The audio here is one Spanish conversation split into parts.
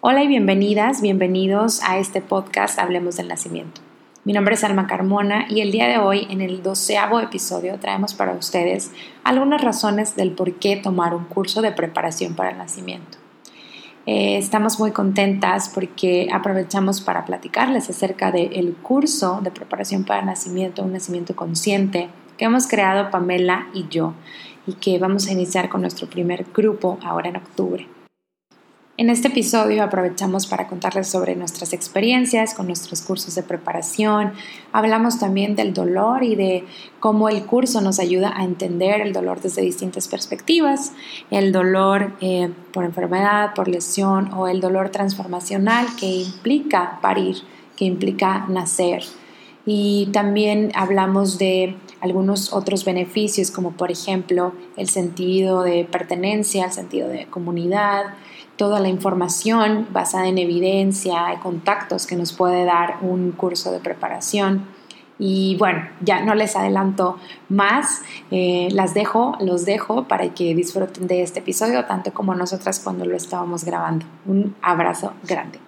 Hola y bienvenidas, bienvenidos a este podcast Hablemos del Nacimiento. Mi nombre es Alma Carmona y el día de hoy, en el doceavo episodio, traemos para ustedes algunas razones del por qué tomar un curso de preparación para el nacimiento. Eh, estamos muy contentas porque aprovechamos para platicarles acerca del curso de preparación para el nacimiento, un nacimiento consciente, que hemos creado Pamela y yo y que vamos a iniciar con nuestro primer grupo ahora en octubre. En este episodio aprovechamos para contarles sobre nuestras experiencias con nuestros cursos de preparación. Hablamos también del dolor y de cómo el curso nos ayuda a entender el dolor desde distintas perspectivas. El dolor eh, por enfermedad, por lesión o el dolor transformacional que implica parir, que implica nacer. Y también hablamos de algunos otros beneficios como por ejemplo el sentido de pertenencia, el sentido de comunidad, toda la información basada en evidencia y contactos que nos puede dar un curso de preparación. Y bueno, ya no les adelanto más, eh, las dejo, los dejo para que disfruten de este episodio tanto como nosotras cuando lo estábamos grabando. Un abrazo grande.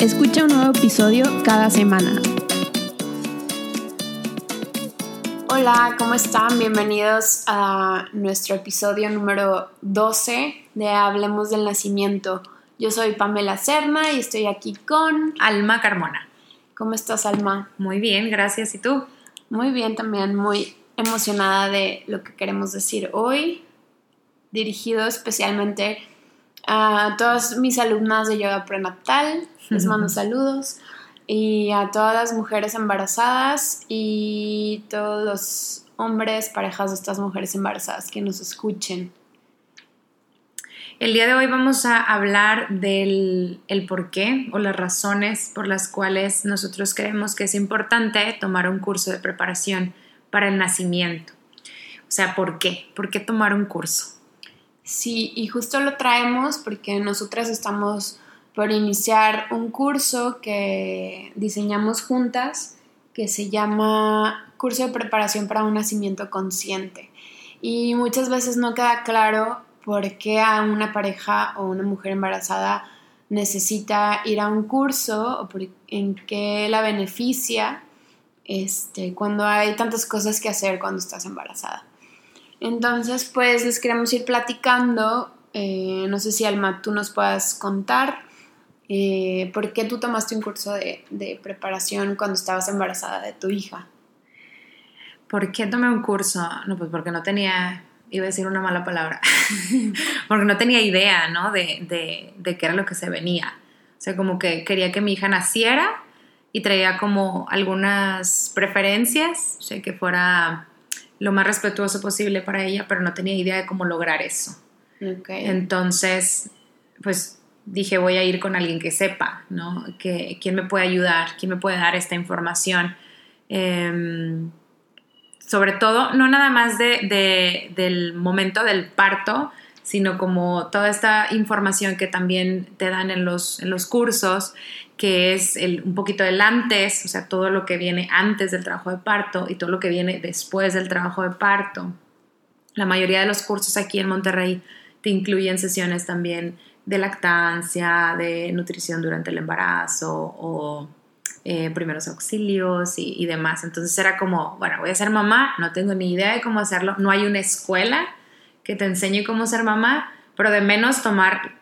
Escucha un nuevo episodio cada semana. Hola, ¿cómo están? Bienvenidos a nuestro episodio número 12 de Hablemos del Nacimiento. Yo soy Pamela Serna y estoy aquí con Alma Carmona. ¿Cómo estás, Alma? Muy bien, gracias. ¿Y tú? Muy bien, también muy emocionada de lo que queremos decir hoy, dirigido especialmente a todas mis alumnas de yoga prenatal. Les mando saludos y a todas las mujeres embarazadas y todos los hombres, parejas de estas mujeres embarazadas que nos escuchen. El día de hoy vamos a hablar del el por qué o las razones por las cuales nosotros creemos que es importante tomar un curso de preparación para el nacimiento. O sea, ¿por qué? ¿Por qué tomar un curso? Sí, y justo lo traemos porque nosotras estamos por iniciar un curso que diseñamos juntas que se llama Curso de Preparación para un Nacimiento Consciente. Y muchas veces no queda claro por qué a una pareja o una mujer embarazada necesita ir a un curso o en qué la beneficia este, cuando hay tantas cosas que hacer cuando estás embarazada. Entonces, pues les queremos ir platicando. Eh, no sé si Alma, tú nos puedas contar eh, ¿Por qué tú tomaste un curso de, preparación cuando estabas embarazada de tu hija? ¿Por qué tomé un curso? No, pues porque no tenía, iba a decir una mala palabra, porque no tenía idea, ¿no? De, de, qué era lo que se venía. O sea, como que quería que mi hija naciera y traía como algunas preferencias, o sea, que fuera lo más respetuoso posible para ella, pero no tenía idea de cómo lograr eso. Okay. Entonces, pues dije voy a ir con alguien que sepa, ¿no? Que, ¿Quién me puede ayudar? ¿Quién me puede dar esta información? Em, sobre todo, no nada más de, del momento del parto, sino como toda esta información que también te dan en los, en los cursos, que es el, un poquito del antes, o sea, todo lo que viene antes del trabajo de parto y todo lo que viene después del trabajo de parto. La mayoría de los cursos aquí en Monterrey te incluyen sesiones también de lactancia, de nutrición durante el embarazo o eh, primeros auxilios y, demás. Entonces era como, bueno, voy a ser mamá, no tengo ni idea de cómo hacerlo, no hay una escuela que te enseñe cómo ser mamá, pero de menos tomar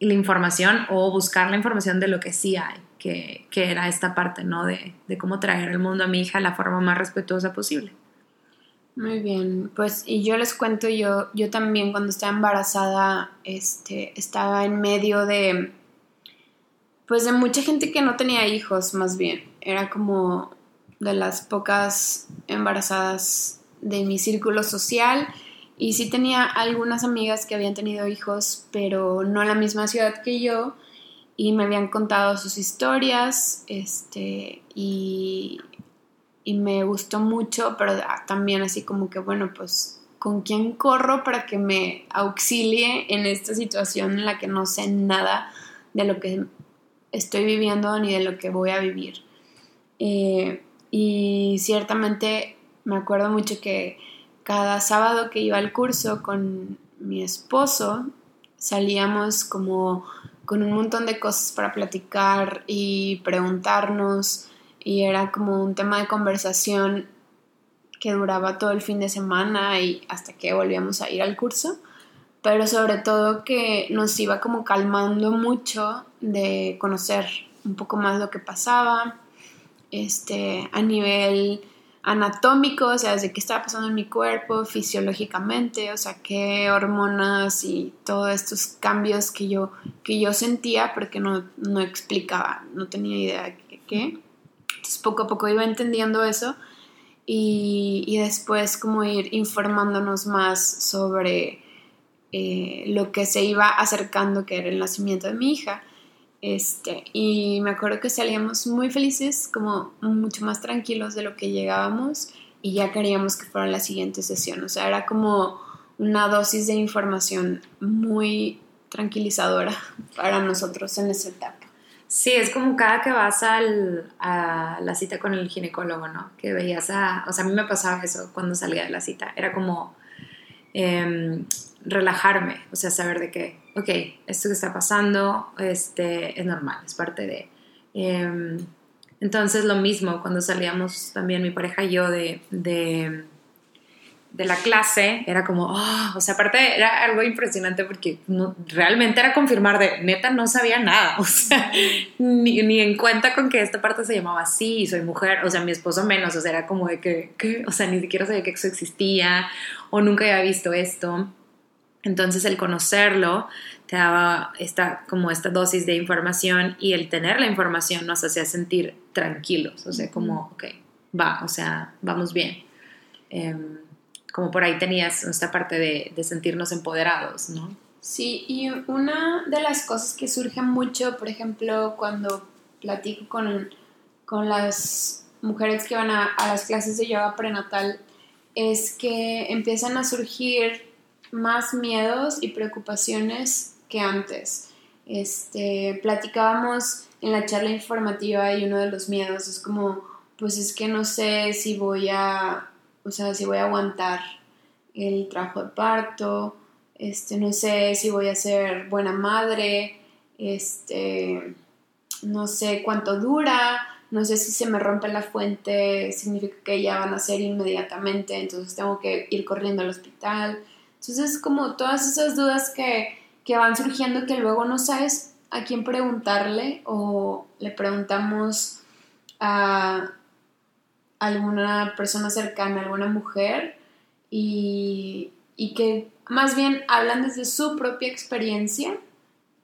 la información o buscar la información de lo que sí hay, que, era esta parte, ¿no? De, de cómo traer al mundo a mi hija de la forma más respetuosa posible. Muy bien, pues y yo les cuento, yo, yo también cuando estaba embarazada, este, estaba en medio de, pues de mucha gente que no tenía hijos, más bien. Era como de las pocas embarazadas de mi círculo social Y sí tenía algunas amigas que habían tenido hijos, pero no en la misma ciudad que yo, y me habían contado sus historias, este, y, y me gustó mucho, pero también así como que, bueno, pues, ¿con quién corro para que me auxilie en esta situación en la que no sé nada de lo que estoy viviendo ni de lo que voy a vivir? Eh, y ciertamente me acuerdo mucho que cada sábado que iba al curso con mi esposo, salíamos como con un montón de cosas para platicar y preguntarnos y era como un tema de conversación que duraba todo el fin de semana y hasta que volvíamos a ir al curso, pero sobre todo que nos iba como calmando mucho de conocer un poco más lo que pasaba, este, a nivel anatómico, o sea, de qué estaba pasando en mi cuerpo, fisiológicamente, o sea, qué hormonas y todos estos cambios que yo, que yo sentía, porque no, no explicaba, no tenía idea de qué. Entonces, poco a poco iba entendiendo eso y, y después como ir informándonos más sobre eh, lo que se iba acercando, que era el nacimiento de mi hija. Este, y me acuerdo que salíamos muy felices, como mucho más tranquilos de lo que llegábamos y ya queríamos que fuera la siguiente sesión. O sea, era como una dosis de información muy tranquilizadora para nosotros en esa etapa. Sí, es como cada que vas al, a la cita con el ginecólogo, ¿no? Que veías a... O sea, a mí me pasaba eso cuando salía de la cita. Era como... Em, relajarme, o sea, saber de que, ok, esto que está pasando este, es normal, es parte de... Em, entonces lo mismo, cuando salíamos también mi pareja y yo de, de, la clase, era como, oh, o sea, aparte era algo impresionante porque realmente era confirmar de, neta, no sabía nada, o sea, ni, ni, en cuenta con que esta parte se llamaba así, soy mujer, o sea, mi esposo menos, o sea, era como de que, que o sea, ni siquiera sabía que eso existía o nunca había visto esto. Entonces el conocerlo te daba esta, como esta dosis de información y el tener la información nos hacía sentir tranquilos, o sea, como, ok, va, o sea, vamos bien. Em, como por ahí tenías esta parte de, de, sentirnos empoderados, ¿no? Sí, y una de las cosas que surge mucho, por ejemplo, cuando platico con, con las mujeres que van a, a las clases de yoga prenatal, es que empiezan a surgir más miedos y preocupaciones que antes. Este, platicábamos en la charla informativa y uno de los miedos es como, pues es que no sé si voy a, o sea, si voy a aguantar el trabajo de parto, este, no sé si voy a ser buena madre, este, no sé cuánto dura, no sé si se me rompe la fuente, significa que ya van a ser inmediatamente, entonces tengo que ir corriendo al hospital. Entonces, como todas esas dudas que, van surgiendo que luego no sabes a quién preguntarle o le preguntamos a alguna persona cercana, alguna mujer, y, que más bien hablan desde su propia experiencia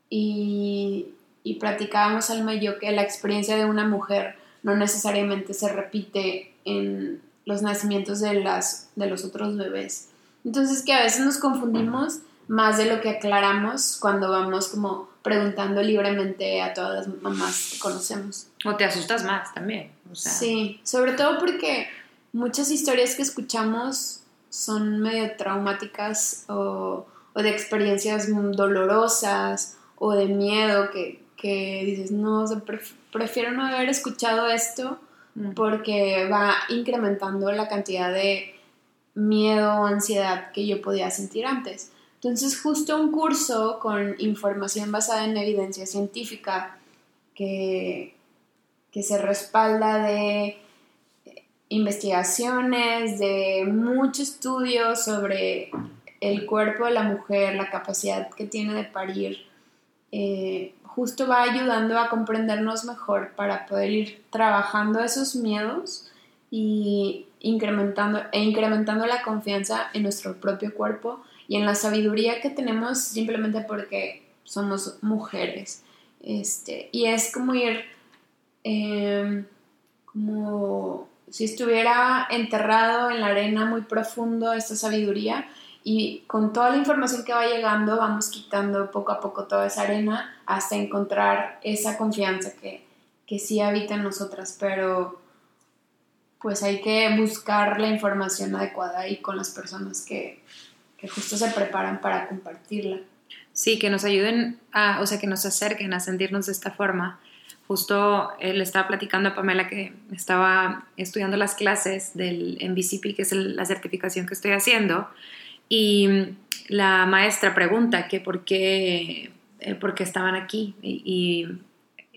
y, y platicábamos Alma y que la experiencia de una mujer no necesariamente se repite en los nacimientos de, las, de los otros bebés. Entonces que a veces nos confundimos más de lo que aclaramos cuando vamos como preguntando libremente a todas las mamás que conocemos. O te asustas más también. Sí, sobre todo porque muchas historias que escuchamos son medio traumáticas o, de experiencias dolorosas o de miedo que, dices, no, prefiero no haber escuchado esto mm. porque va incrementando la cantidad de miedo o ansiedad que yo podía sentir antes. Entonces, justo un curso con información basada en evidencia científica que, que se respalda de investigaciones, de mucho estudio sobre el cuerpo de la mujer, la capacidad que tiene de parir, eh, justo va ayudando a comprendernos mejor para poder ir trabajando esos miedos y incrementando, e incrementando la confianza en nuestro propio cuerpo y en la sabiduría que tenemos simplemente porque somos mujeres. Este, y es como ir, em, como si estuviera enterrado en la arena muy profundo esta sabiduría y con toda la información que va llegando vamos quitando poco a poco toda esa arena hasta encontrar esa confianza que, que sí habita en nosotras, pero pues hay que buscar la información adecuada y con las personas que, que justo se preparan para compartirla. Sí, que nos ayuden, o sea, que nos acerquen a sentirnos de esta forma. Justo él estaba platicando a Pamela que estaba estudiando las clases del MVCP, que es la certificación que estoy haciendo, y la maestra pregunta que por qué, eh, por qué estaban aquí. Y,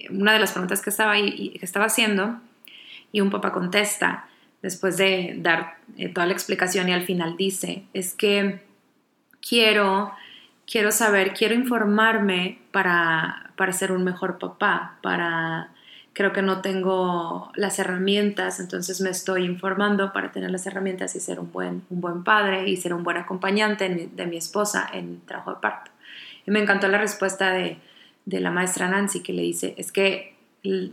una de las preguntas que estaba, que estaba haciendo, y un papá contesta, después de dar eh, toda la explicación y al final dice, es que quiero quiero saber, quiero informarme para, para ser un mejor papá, para creo que no tengo las herramientas, entonces me estoy informando para tener las herramientas y ser un buen, un buen padre y ser un buen acompañante de mi esposa en trabajo de parto. Y me encantó la respuesta de, de la maestra Nancy que le dice, es que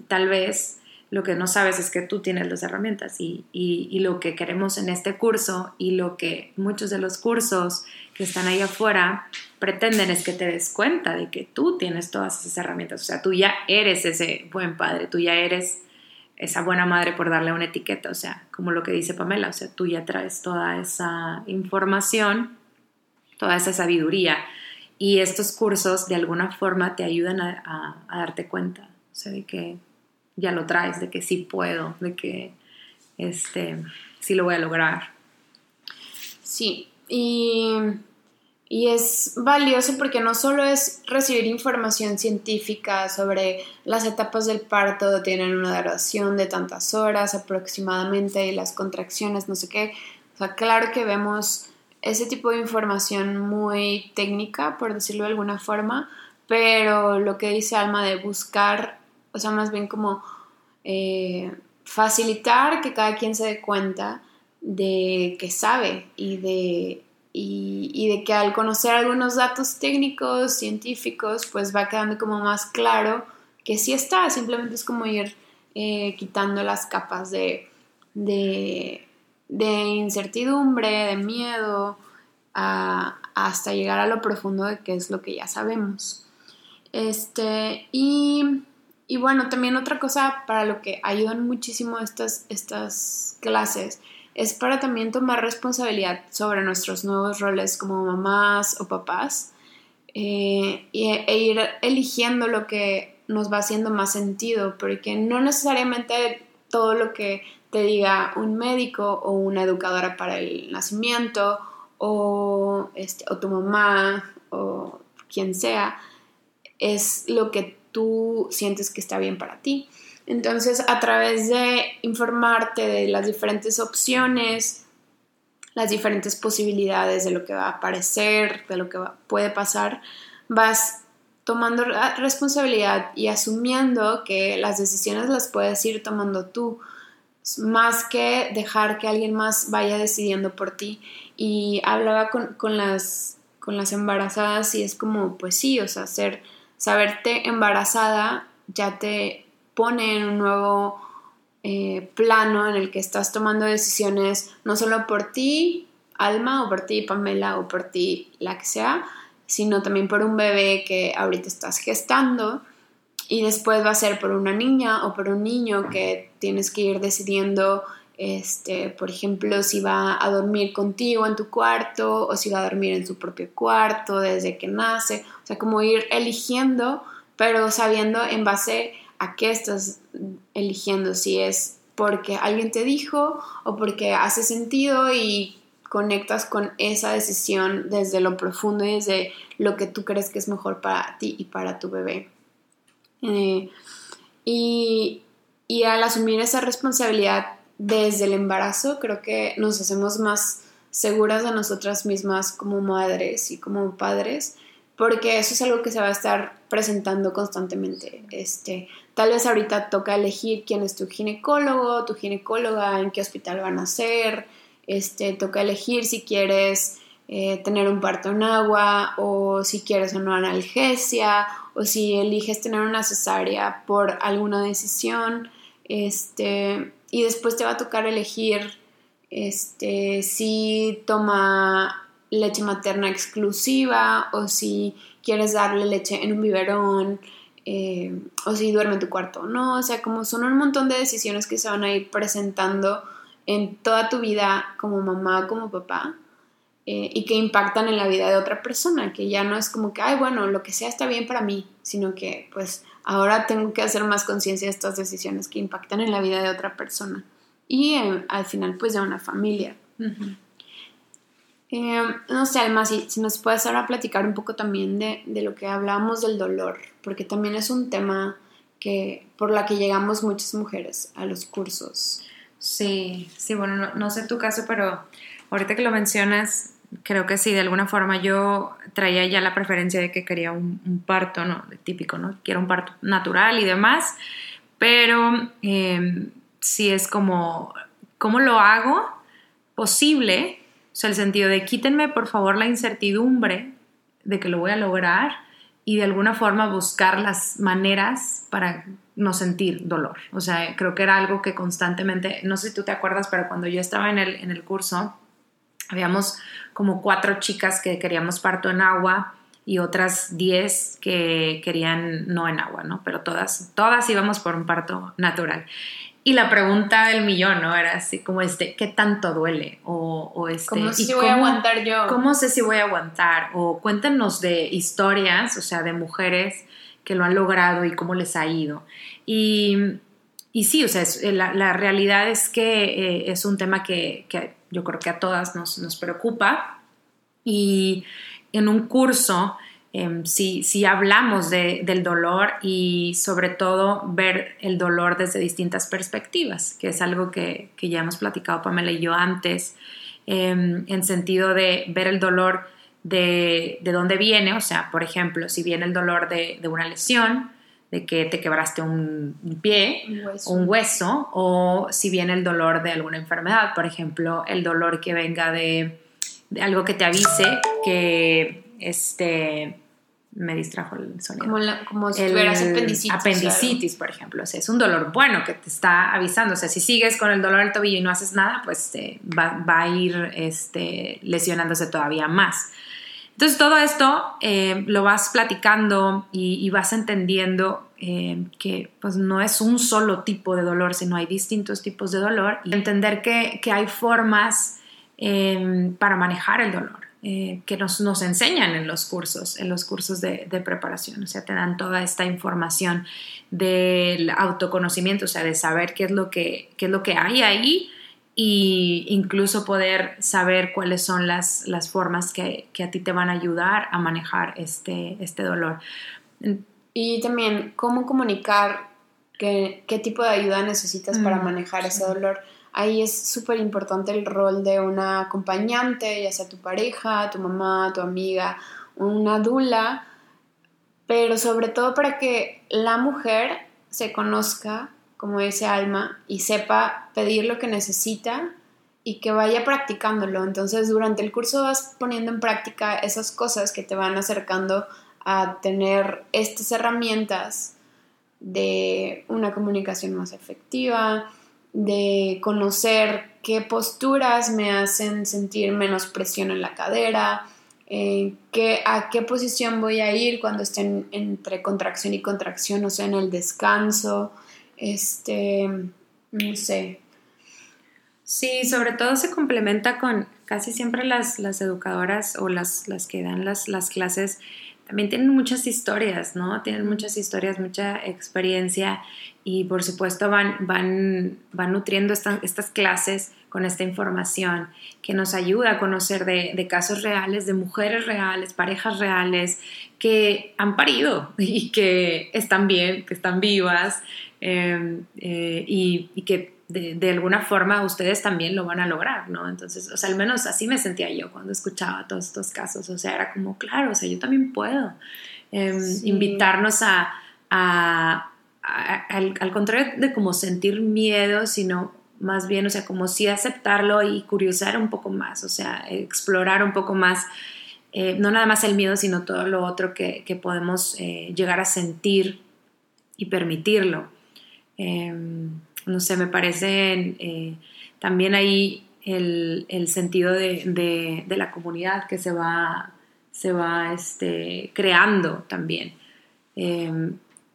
tal vez lo que no sabes es que tú tienes las herramientas y, y, lo que queremos en este curso y lo que muchos de los cursos que están ahí afuera pretenden es que te des cuenta de que tú tienes todas esas herramientas. O sea, tú ya eres ese buen padre, tú ya eres esa buena madre por darle una etiqueta. O sea, como lo que dice Pamela, o sea, tú ya traes toda esa información, toda esa sabiduría. Y estos cursos de alguna forma te ayudan a, darte cuenta. O sea, de que ya lo traes, de que sí puedo, de que este, sí lo voy a lograr. Sí, y, y es valioso porque no solo es recibir información científica sobre las etapas del parto, tienen una duración de tantas horas aproximadamente y las contracciones, no sé qué. O sea, claro que vemos ese tipo de información muy técnica, por decirlo de alguna forma, pero lo que dice Alma de buscar o sea, más bien como eh, facilitar que cada quien se dé cuenta de que sabe y de, y, de que al conocer algunos datos técnicos, científicos, pues va quedando como más claro que sí está, simplemente es como ir eh, quitando las capas de, de, incertidumbre, de miedo, hasta llegar a lo profundo de qué es lo que ya sabemos. Este, y y bueno, también otra cosa para lo que ayudan muchísimo estas, estas clases es para también tomar responsabilidad sobre nuestros nuevos roles como mamás o papás eh, e ir eligiendo lo que nos va haciendo más sentido, porque no necesariamente todo lo que te diga un médico o una educadora para el nacimiento o, este, o tu mamá o quien sea es lo que tú sientes que está bien para ti. Entonces, a través de informarte de las diferentes opciones, las diferentes posibilidades de lo que va a aparecer, de lo que puede pasar, vas tomando responsabilidad y asumiendo que las decisiones las puedes ir tomando tú, más que dejar que alguien más vaya decidiendo por ti. Y hablaba con, con las, con las embarazadas y es como, pues sí, o sea, ser saberte embarazada ya te pone en un nuevo eh, plano en el que estás tomando decisiones no solo por ti, Alma, o por ti, Pamela, o por ti, la que sea, sino también por un bebé que ahorita estás gestando. Y después va a ser por una niña o por un niño que tienes que ir decidiendo este, por ejemplo, si va a dormir contigo en tu cuarto o si va a dormir en su propio cuarto desde que nace, o sea, como ir eligiendo, pero sabiendo en base a qué estás eligiendo, si es porque alguien te dijo o porque hace sentido y conectas con esa decisión desde lo profundo y desde lo que tú crees que es mejor para ti y para tu bebé. Eh, y, y al asumir esa responsabilidad desde el embarazo creo que nos hacemos más seguras de nosotras mismas como madres y como padres, porque eso es algo que se va a estar presentando constantemente. Este, tal vez ahorita toca elegir quién es tu ginecólogo, tu ginecóloga, en qué hospital van a ser, este, toca elegir si quieres eh, tener un parto en agua o si quieres una analgesia o si eliges tener una cesárea por alguna decisión. Este, y después te va a tocar elegir este, si toma leche materna exclusiva o si quieres darle leche en un biberón eh, o si duerme en tu cuarto no. O sea, como son un montón de decisiones que se van a ir presentando en toda tu vida como mamá, como papá. Eh, y que impactan en la vida de otra persona, que ya no es como que, ay, bueno, lo que sea está bien para mí, sino que pues ahora tengo que hacer más conciencia de estas decisiones que impactan en la vida de otra persona y eh, al final pues de una familia. Eh, no sé, Alma, si, si, nos puedes ahora platicar un poco también de, de, lo que hablamos del dolor, porque también es un tema que, por la que llegamos muchas mujeres a los cursos. Sí, sí, bueno, no, no sé tu caso, pero ahorita que lo mencionas, creo que sí, de alguna forma yo traía ya la preferencia de que quería un, un parto, ¿no? Típico, ¿no? Quiero un parto natural y demás, pero eh, sí es como, ¿cómo lo hago posible? O sea, el sentido de quítenme por favor la incertidumbre de que lo voy a lograr y de alguna forma buscar las maneras para no sentir dolor. O sea, creo que era algo que constantemente, no sé si tú te acuerdas, pero cuando yo estaba en el, en el curso, habíamos como cuatro chicas que queríamos parto en agua y otras diez que querían no en agua, ¿no? Pero todas, todas íbamos por un parto natural. Y la pregunta del millón, ¿no? Era así como este, ¿qué tanto duele? O, o este, ¿Cómo si voy a aguantar yo? ¿Cómo sé si voy a aguantar? O cuéntenos de historias, o sea, de mujeres que lo han logrado y cómo les ha ido. Y, y sí, o sea, es, la, la, realidad es que eh, es un tema que, yo creo que a todas nos, nos preocupa. Y en un curso eh, si, hablamos de, del dolor y sobre todo ver el dolor desde distintas perspectivas, que es algo que, que ya hemos platicado Pamela y yo antes, eh, en sentido de ver el dolor de, de, dónde viene, o sea, por ejemplo, si viene el dolor de, de una lesión, de que te quebraste un, un pie un hueso. un hueso, o si viene el dolor de alguna enfermedad, por ejemplo, el dolor que venga de, de algo que te avise que este me distrajo el sonido. Como, la, como si tuvieras apendicitis. Apendicitis, por ejemplo. O sea, es un dolor bueno que te está avisando. O sea, si sigues con el dolor del tobillo y no haces nada, pues eh, va, va, a ir este, lesionándose todavía más. Entonces, todo esto eh, lo vas platicando y, vas entendiendo eh, que pues, no es un solo tipo de dolor, sino hay distintos tipos de dolor. Y entender que, que hay formas eh, para manejar el dolor que nos, nos, enseñan en los cursos, en los cursos de, de, preparación. O sea, te dan toda esta información del autoconocimiento, o sea, de saber qué es lo que, qué es lo que hay ahí e incluso poder saber cuáles son las, las formas que, que, a ti te van a ayudar a manejar este, este dolor. Y también cómo comunicar qué, qué tipo de ayuda necesitas mm. para manejar ese dolor ahí es súper importante el rol de una acompañante, ya sea tu pareja, tu mamá, tu amiga, una dula, pero sobre todo para que la mujer se conozca, como dice Alma, y sepa pedir lo que necesita y que vaya practicándolo. Entonces durante el curso vas poniendo en práctica esas cosas que te van acercando a tener estas herramientas de una comunicación más efectiva, de conocer qué posturas me hacen sentir menos presión en la cadera, eh, qué, a qué posición voy a ir cuando estén entre contracción y contracción, o sea, en el descanso, este, no sé. Sí, sobre todo se complementa con casi siempre las, las educadoras o las, las que dan las, las clases también tienen muchas historias, ¿no? Tienen muchas historias, mucha experiencia y por supuesto van, van, van nutriendo esta, estas clases con esta información que nos ayuda a conocer de, de, casos reales, de mujeres reales, parejas reales que han parido y que están bien, que están vivas eh, eh, y, y que de, de, alguna forma ustedes también lo van a lograr, ¿no? Entonces, o sea, al menos así me sentía yo cuando escuchaba todos estos casos, o sea, era como, claro, o sea, yo también puedo. Eh, sí. Invitarnos a, a, a al, al, contrario de como sentir miedo, sino más bien, o sea, como sí aceptarlo y curiosar un poco más, o sea, explorar un poco más, eh, no nada más el miedo, sino todo lo otro que, que podemos eh, llegar a sentir y permitirlo. Eh, no sé, me parece eh, también ahí el, sentido de, la comunidad que se va, se va este, creando también.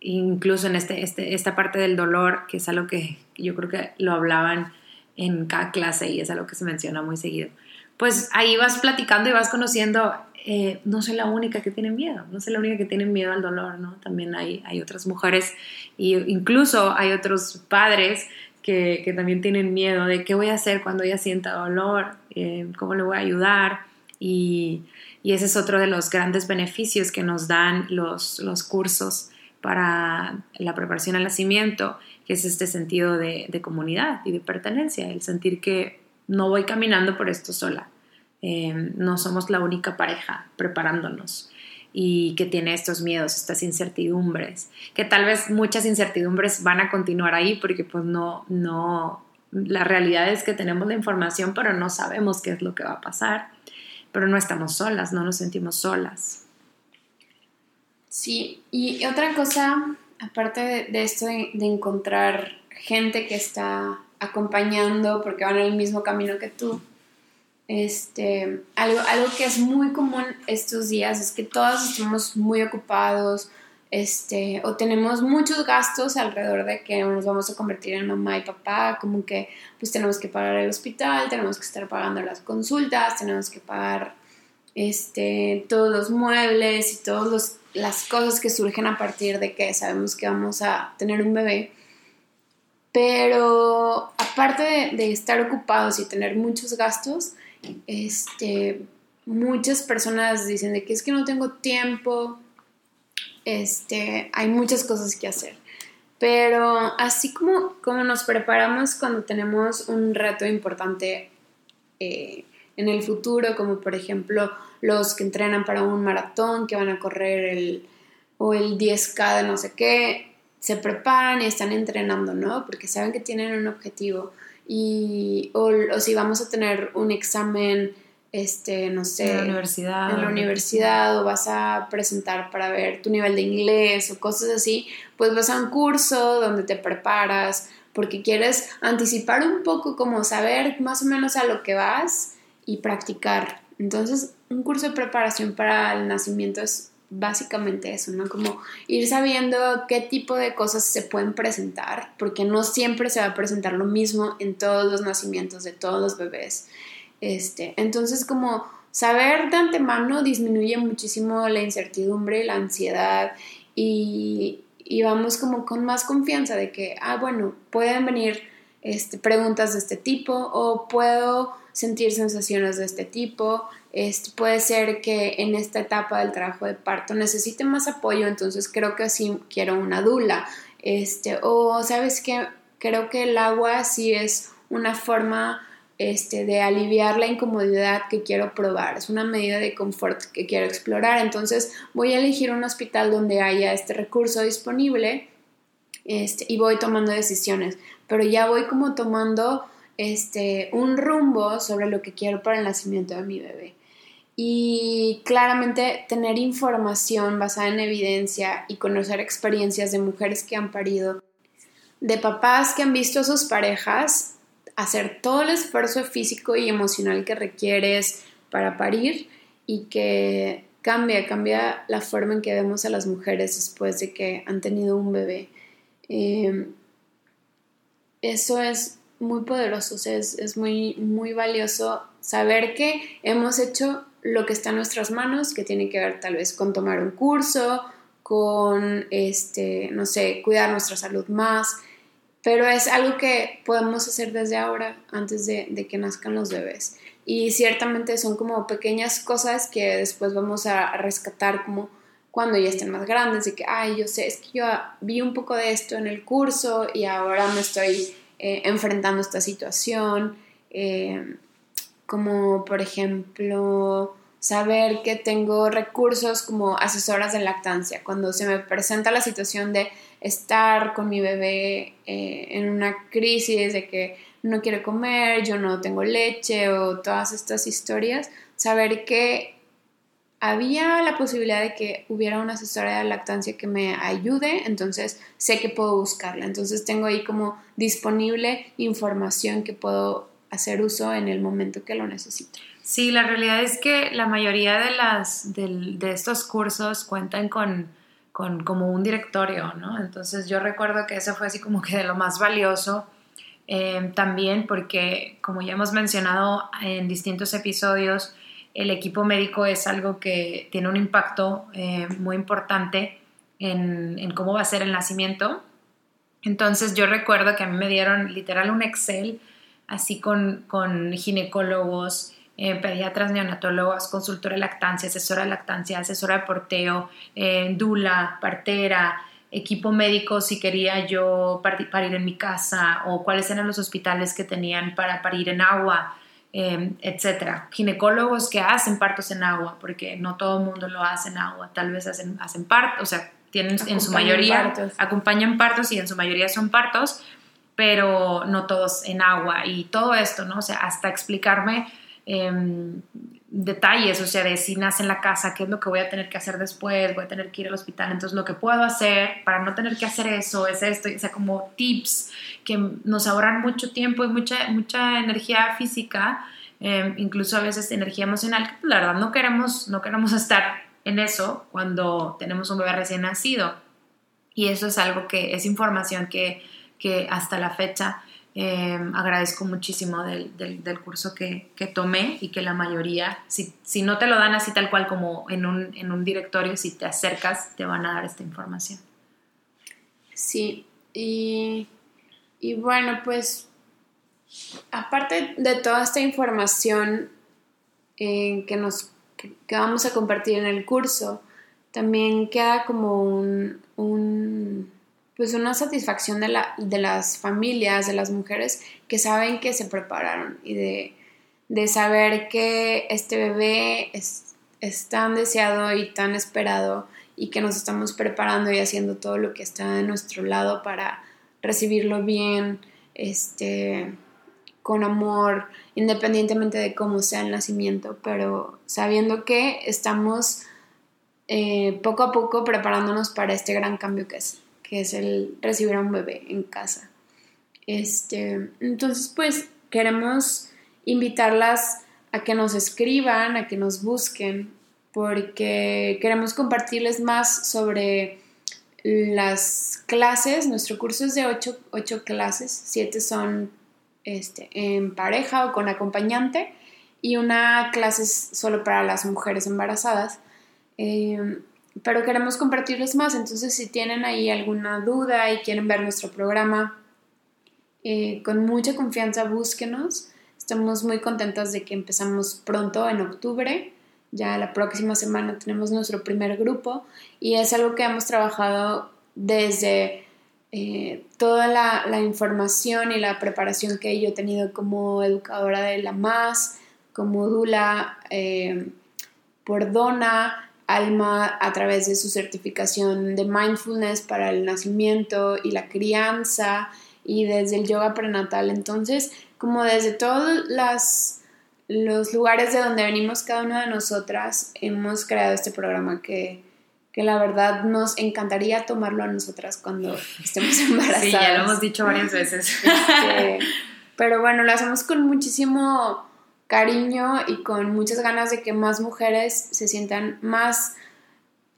Incluso en este, este, esta parte del dolor, que es algo que yo creo que lo hablaban en cada clase y es algo que se menciona muy seguido. Pues ahí vas platicando y vas conociendo, eh, no soy la única que tiene miedo, no soy la única que tiene miedo al dolor, ¿no? También hay, hay otras mujeres e incluso hay otros padres que, que, también tienen miedo de qué voy a hacer cuando ella sienta dolor, eh, cómo le voy a ayudar y, y, ese es otro de los grandes beneficios que nos dan los, los cursos para la preparación al nacimiento, que es este sentido de, comunidad y de pertenencia, el sentir que no voy caminando por esto sola, eh, no somos la única pareja preparándonos y que tiene estos miedos, estas incertidumbres, que tal vez muchas incertidumbres van a continuar ahí porque pues no, no, la realidad es que tenemos la información pero no sabemos qué es lo que va a pasar, pero no estamos solas, no nos sentimos solas. Sí, y otra cosa, aparte de, esto de, encontrar gente que está acompañando porque van en el mismo camino que tú, este, algo, algo que es muy común estos días es que todos estamos muy ocupados, este, o tenemos muchos gastos alrededor de que nos vamos a convertir en mamá y papá, como que pues tenemos que pagar el hospital, tenemos que estar pagando las consultas, tenemos que pagar este, todos los muebles y todas las cosas que surgen a partir de que sabemos que vamos a tener un bebé. Pero aparte de, estar ocupados y tener muchos gastos, este, muchas personas dicen de que es que no tengo tiempo, este, hay muchas cosas que hacer. Pero así como, como nos preparamos cuando tenemos un reto importante eh, en el futuro, como por ejemplo los que entrenan para un maratón, que van a correr el, o el 10K de no sé qué, se preparan y están entrenando, ¿no? Porque saben que tienen un objetivo. Y, o, si vamos a tener un examen, este, no sé, en la universidad. En la universidad o vas a presentar para ver tu nivel de inglés o cosas así, pues vas a un curso donde te preparas porque quieres anticipar un poco, como saber más o menos a lo que vas y practicar. Entonces, un curso de preparación para el nacimiento es básicamente eso, ¿no? Como ir sabiendo qué tipo de cosas se pueden presentar, porque no siempre se va a presentar lo mismo en todos los nacimientos de todos los bebés. Este, entonces, como saber de antemano disminuye muchísimo la incertidumbre, la ansiedad y, y vamos como con más confianza de que, ah, bueno, pueden venir este, preguntas de este tipo o puedo sentir sensaciones de este tipo. Este, puede ser que en esta etapa del trabajo de parto necesite más apoyo, entonces creo que sí quiero una dula. Este, o sabes que creo que el agua sí es una forma este, de aliviar la incomodidad que quiero probar, es una medida de confort que quiero explorar, entonces voy a elegir un hospital donde haya este recurso disponible este, y voy tomando decisiones, pero ya voy como tomando este, un rumbo sobre lo que quiero para el nacimiento de mi bebé. Y claramente tener información basada en evidencia y conocer experiencias de mujeres que han parido, de papás que han visto a sus parejas hacer todo el esfuerzo físico y emocional que requieres para parir y que cambia, cambia la forma en que vemos a las mujeres después de que han tenido un bebé. Eh, eso es muy poderoso, es, muy, muy valioso saber que hemos hecho lo que está en nuestras manos, que tiene que ver tal vez con tomar un curso, con, este, no sé, cuidar nuestra salud más, pero es algo que podemos hacer desde ahora, antes de, de que nazcan los bebés. Y ciertamente son como pequeñas cosas que después vamos a rescatar como cuando ya estén más grandes, y que, ay, yo sé, es que yo vi un poco de esto en el curso y ahora me estoy eh, enfrentando esta situación, eh, como por ejemplo saber que tengo recursos como asesoras de lactancia, cuando se me presenta la situación de estar con mi bebé eh, en una crisis de que no quiere comer, yo no tengo leche o todas estas historias, saber que había la posibilidad de que hubiera una asesora de lactancia que me ayude, entonces sé que puedo buscarla. Entonces tengo ahí como disponible información que puedo hacer uso en el momento que lo necesite. Sí, la realidad es que la mayoría de, las, de, estos cursos cuentan con, con, como un directorio, ¿no? Entonces yo recuerdo que eso fue así como que de lo más valioso eh, también porque, como ya hemos mencionado en distintos episodios, el equipo médico es algo que tiene un impacto eh, muy importante en, en cómo va a ser el nacimiento. Entonces yo recuerdo que a mí me dieron literal un Excel así con, con ginecólogos, eh, pediatras, neonatólogos, consultora de lactancia, asesora de lactancia, asesora de porteo, eh, dula, partera, equipo médico si quería yo parir en mi casa o cuáles eran los hospitales que tenían para parir en agua, eh, etcétera. Ginecólogos que hacen partos en agua, porque no todo el mundo lo hace en agua, tal vez hacen, hacen partos, o sea, tienen en su mayoría, acompañan partos y en su mayoría son partos, pero no todos en agua y todo esto, ¿no? O sea, hasta explicarme em, detalles, o sea, de si nace en la casa, qué es lo que voy a tener que hacer después, voy a tener que ir al hospital, entonces lo que puedo hacer para no tener que hacer eso es esto, o sea, como tips que nos ahorran mucho tiempo y mucha, mucha energía física, em, incluso a veces energía emocional, que pues, la verdad no queremos, no queremos estar en eso cuando tenemos un bebé recién nacido. Y eso es algo que es información que que hasta la fecha em, agradezco muchísimo del, del, curso que, que, tomé y que la mayoría, si, si, no te lo dan así tal cual como en un, en un directorio, si te acercas, te van a dar esta información. Sí, y, y bueno, pues aparte de toda esta información eh, que, nos, vamos a compartir en el curso, también queda como un, un pues una satisfacción de, la, de las familias, de las mujeres que saben que se prepararon y de, saber que este bebé es, tan deseado y tan esperado y que nos estamos preparando y haciendo todo lo que está de nuestro lado para recibirlo bien, este, con amor, independientemente de cómo sea el nacimiento, pero sabiendo que estamos eh, poco a poco preparándonos para este gran cambio que es que es el recibir a un bebé en casa. Este, entonces, pues queremos invitarlas a que nos escriban, a que nos busquen, porque queremos compartirles más sobre las clases. Nuestro curso es de ocho, clases, siete son este, en pareja o con acompañante y una clase es solo para las mujeres embarazadas. Eh, pero queremos compartirles más. Entonces, si tienen ahí alguna duda y quieren ver nuestro programa, eh, con mucha confianza búsquenos. Estamos muy contentas de que empezamos pronto en octubre. Ya la próxima semana tenemos nuestro primer grupo y es algo que hemos trabajado desde eh, toda la, información y la preparación que yo he tenido como educadora de la MAS, como Dula, eh, por Dona, Alma a través de su certificación de mindfulness para el nacimiento y la crianza y desde el yoga prenatal. Entonces, como desde todos las, los lugares de donde venimos cada una de nosotras, hemos creado este programa que, que la verdad nos encantaría tomarlo a nosotras cuando estemos embarazadas. Sí, ya lo hemos dicho varias veces. Este, pero bueno, lo hacemos con muchísimo cariño y con muchas ganas de que más mujeres se sientan más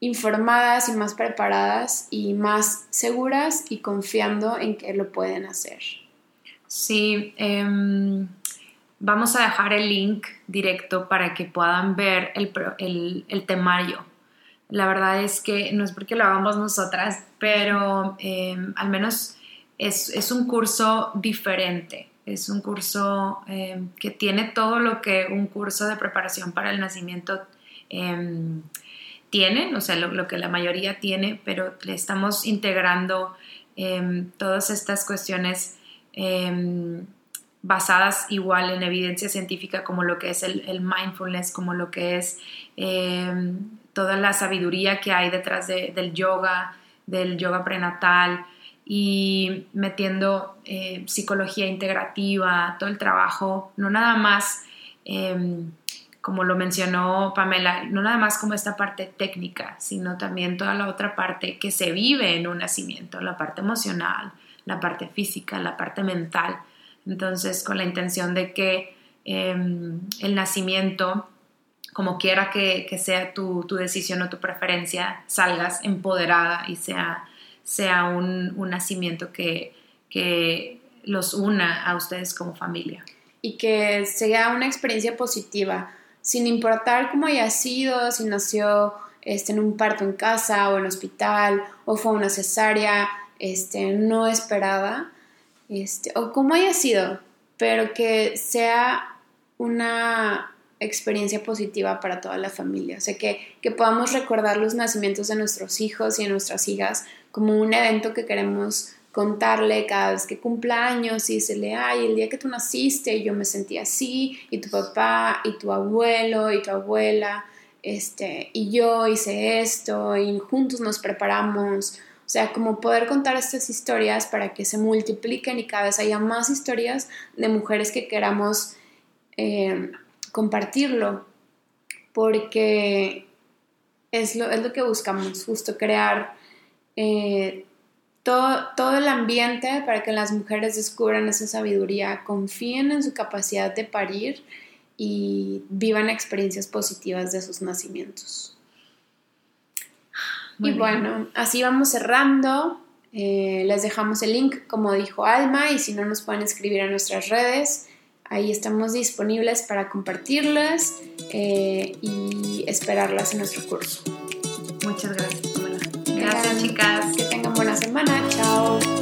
informadas y más preparadas y más seguras y confiando en que lo pueden hacer. Sí, em, vamos a dejar el link directo para que puedan ver el, temario. La verdad es que no es porque lo hagamos nosotras, pero em, al menos es, es un curso diferente es un curso eh, que tiene todo lo que un curso de preparación para el nacimiento em, tiene, o sea, lo, que la mayoría tiene, pero le estamos integrando em, todas estas cuestiones em, basadas igual en evidencia científica como lo que es el mindfulness, como lo que es toda la sabiduría que hay detrás del yoga, del yoga prenatal, y metiendo eh, psicología integrativa, todo el trabajo, no nada más, em, como lo mencionó Pamela, no nada más como esta parte técnica, sino también toda la otra parte que se vive en un nacimiento, la parte emocional, la parte física, la parte mental, Entonces, con la intención de que em, el nacimiento, como quiera que, sea tu, decisión o tu preferencia, salgas empoderada y sea, sea un, nacimiento que, que los una a ustedes como familia. Y que sea una experiencia positiva, sin importar cómo haya sido, si nació este, en un parto en casa o en hospital o fue una cesárea este, no esperada, este, o como haya sido, pero que sea una experiencia positiva para toda la familia. O sea, que, que podamos recordar los nacimientos de nuestros hijos y de nuestras hijas como un evento que queremos contarle cada vez que cumpla años y decirle, ay, el día que tú naciste yo me sentí así, y tu papá, y tu abuelo, y tu abuela, este, y yo hice esto, y juntos nos preparamos. O sea, como poder contar estas historias para que se multipliquen y cada vez haya más historias de mujeres que queramos eh, compartirlo, porque es lo, es lo que buscamos, justo crear eh, todo, todo el ambiente para que las mujeres descubran esa sabiduría, confíen en su capacidad de parir y vivan experiencias positivas de sus nacimientos. y bueno, así vamos cerrando. Eh, les dejamos el link, como dijo Alma, y si no nos pueden escribir a nuestras redes, ahí estamos disponibles para compartirlas eh, y esperarlas en nuestro curso. Muchas gracias, Gracias, chicas. Que tengan buena semana. Chao.